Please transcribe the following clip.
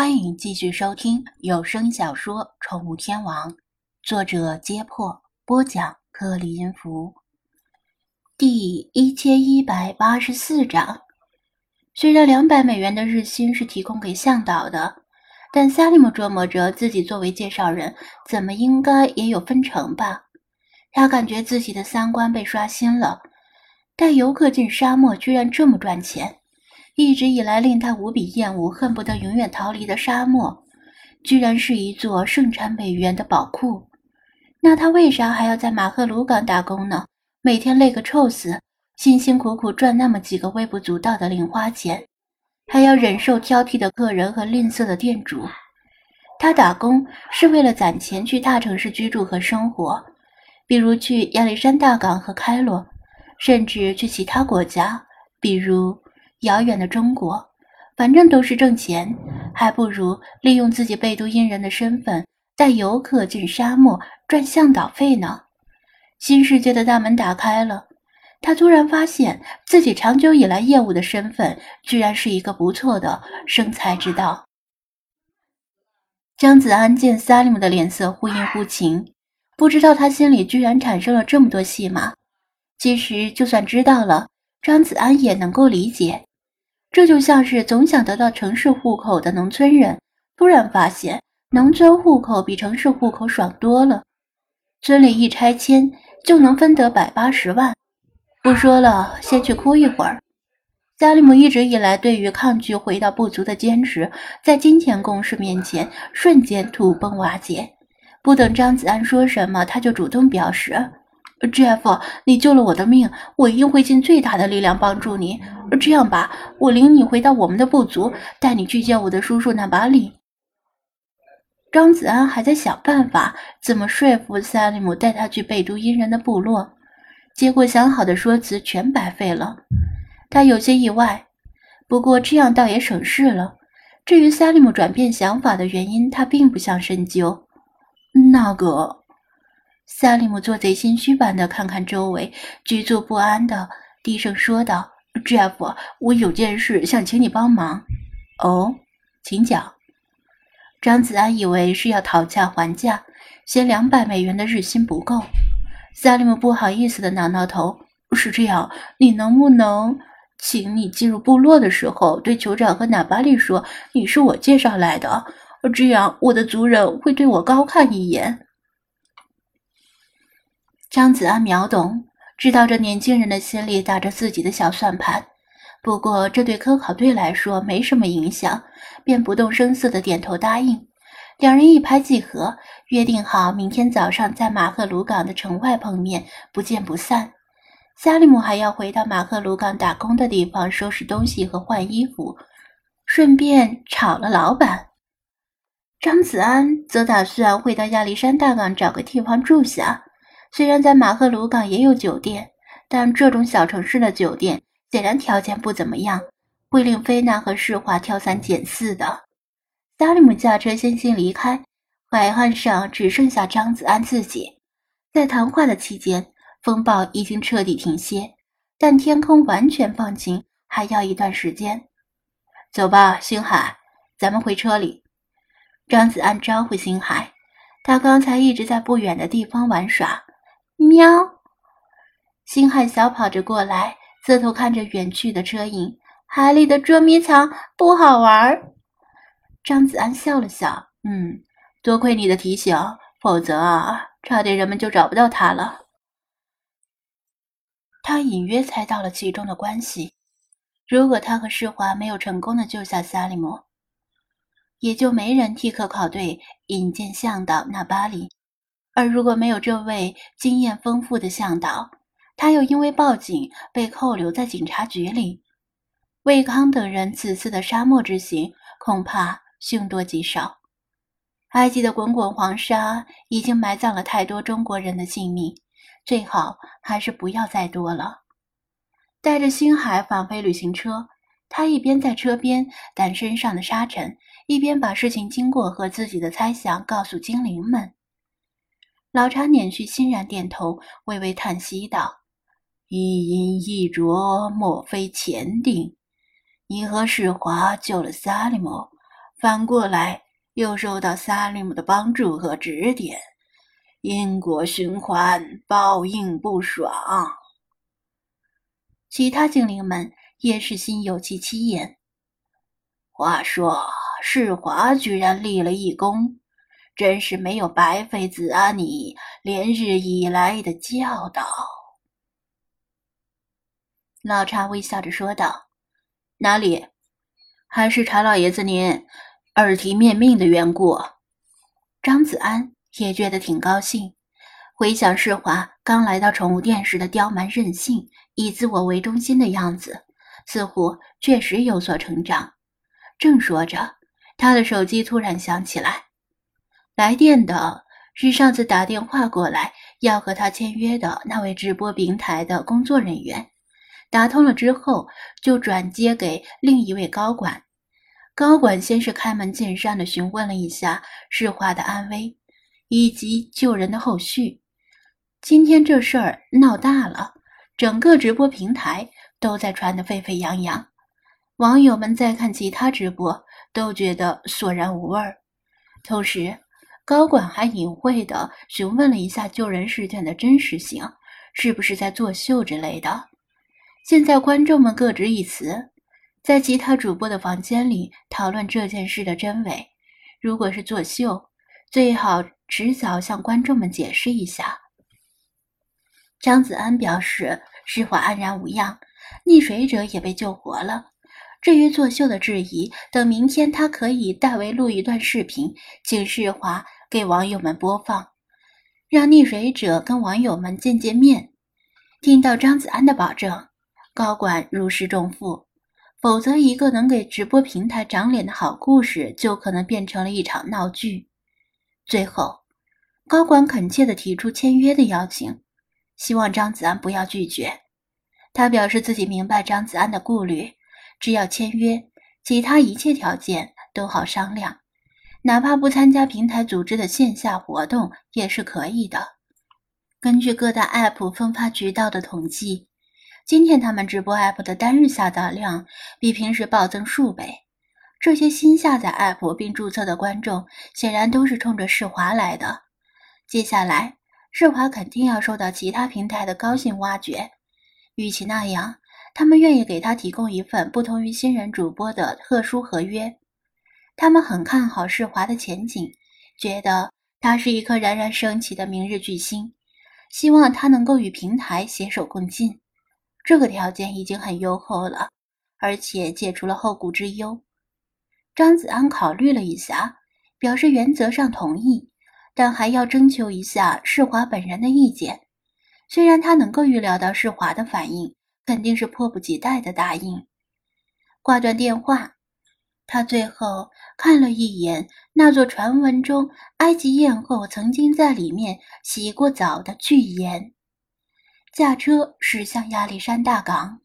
欢迎继续收听有声小说《宠物天王》，作者：揭破，播讲：克里音符，第一千一百八十四章。虽然两百美元的日薪是提供给向导的，但萨利姆琢磨着自己作为介绍人，怎么应该也有分成吧。他感觉自己的三观被刷新了，带游客进沙漠居然这么赚钱。一直以来令他无比厌恶、恨不得永远逃离的沙漠，居然是一座盛产美元的宝库。那他为啥还要在马赫鲁港打工呢？每天累个臭死，辛辛苦苦赚那么几个微不足道的零花钱，还要忍受挑剔的客人和吝啬的店主。他打工是为了攒钱去大城市居住和生活，比如去亚历山大港和开罗，甚至去其他国家，比如。遥远的中国，反正都是挣钱，还不如利用自己贝都因人的身份带游客进沙漠赚向导费呢。新世界的大门打开了，他突然发现自己长久以来业务的身份，居然是一个不错的生财之道。张子安见萨利姆的脸色忽阴忽晴，不知道他心里居然产生了这么多戏码。其实就算知道了，张子安也能够理解。这就像是总想得到城市户口的农村人，突然发现农村户口比城市户口爽多了，村里一拆迁就能分得百八十万。不说了，先去哭一会儿。加里姆一直以来对于抗拒回到部族的坚持，在金钱攻势面前瞬间土崩瓦解。不等张子安说什么，他就主动表示。Jeff，你救了我的命，我一定会尽最大的力量帮助你。这样吧，我领你回到我们的部族，带你去见我的叔叔纳巴里。张子安还在想办法怎么说服萨利姆带他去贝都因人的部落，结果想好的说辞全白费了。他有些意外，不过这样倒也省事了。至于萨利姆转变想法的原因，他并不想深究。那个。萨利姆做贼心虚般的看看周围，局促不安的低声说道：“Jeff，我有件事想请你帮忙。”“哦，请讲。”张子安以为是要讨价还价，嫌两百美元的日薪不够。萨利姆不好意思的挠挠头：“是这样，你能不能请你进入部落的时候，对酋长和纳巴利说你是我介绍来的？这样我的族人会对我高看一眼。”张子安秒懂，知道这年轻人的心里打着自己的小算盘。不过这对科考队来说没什么影响，便不动声色的点头答应。两人一拍即合，约定好明天早上在马赫鲁港的城外碰面，不见不散。萨利姆还要回到马赫鲁港打工的地方收拾东西和换衣服，顺便炒了老板。张子安则打算回到亚历山大港找个地方住下。虽然在马赫鲁港也有酒店，但这种小城市的酒店显然条件不怎么样，会令菲娜和世华挑三拣四的。萨利姆驾车先行离开，海岸上只剩下张子安自己。在谈话的期间，风暴已经彻底停歇，但天空完全放晴还要一段时间。走吧，星海，咱们回车里。张子安招呼星海，他刚才一直在不远的地方玩耍。喵！星海小跑着过来，侧头看着远去的车影。海里的捉迷藏不好玩。张子安笑了笑，嗯，多亏你的提醒，否则啊，差点人们就找不到他了。他隐约猜到了其中的关系。如果他和世华没有成功的救下萨利姆，也就没人替科考队引荐向导纳巴里。而如果没有这位经验丰富的向导，他又因为报警被扣留在警察局里，魏康等人此次的沙漠之行恐怕凶多吉少。埃及的滚滚黄沙已经埋葬了太多中国人的性命，最好还是不要再多了。带着星海返回旅行车，他一边在车边掸身上的沙尘，一边把事情经过和自己的猜想告诉精灵们。老茶捻去欣然点头，微微叹息道：“一因一着，莫非前定？你和世华救了萨利姆，反过来又受到萨利姆的帮助和指点，因果循环，报应不爽。其他精灵们也是心有戚戚焉。话说，世华居然立了一功，真是没有白费子安你连日以来的教导。老查微笑着说道：“哪里？还是查老爷子您。”耳提面命的缘故，张子安也觉得挺高兴。回想世华刚来到宠物店时的刁蛮任性、以自我为中心的样子，似乎确实有所成长。正说着，他的手机突然响起来，来电的是上次打电话过来要和他签约的那位直播平台的工作人员。打通了之后，就转接给另一位高管。高管先是开门见山地询问了一下世华的安危，以及救人的后续。今天这事儿闹大了，整个直播平台都在传得沸沸扬扬，网友们在看其他直播都觉得索然无味儿。同时，高管还隐晦地询问了一下救人事件的真实性，是不是在作秀之类的。现在观众们各执一词。在其他主播的房间里讨论这件事的真伪。如果是作秀，最好迟早向观众们解释一下。张子安表示，世华安然无恙，溺水者也被救活了。至于作秀的质疑，等明天他可以代为录一段视频，请世华给网友们播放，让溺水者跟网友们见见面。听到张子安的保证，高管如释重负。否则，一个能给直播平台长脸的好故事，就可能变成了一场闹剧。最后，高管恳切地提出签约的邀请，希望张子安不要拒绝。他表示自己明白张子安的顾虑，只要签约，其他一切条件都好商量，哪怕不参加平台组织的线下活动也是可以的。根据各大 App 分发渠道的统计。今天他们直播 App 的单日下载量比平时暴增数倍。这些新下载 App 并注册的观众显然都是冲着世华来的。接下来，世华肯定要受到其他平台的高薪挖掘。与其那样，他们愿意给他提供一份不同于新人主播的特殊合约。他们很看好世华的前景，觉得他是一颗冉冉升起的明日巨星，希望他能够与平台携手共进。这个条件已经很优厚了，而且解除了后顾之忧。张子安考虑了一下，表示原则上同意，但还要征求一下世华本人的意见。虽然他能够预料到世华的反应，肯定是迫不及待的答应。挂断电话，他最后看了一眼那座传闻中埃及艳后曾经在里面洗过澡的巨岩。驾车驶向亚历山大港。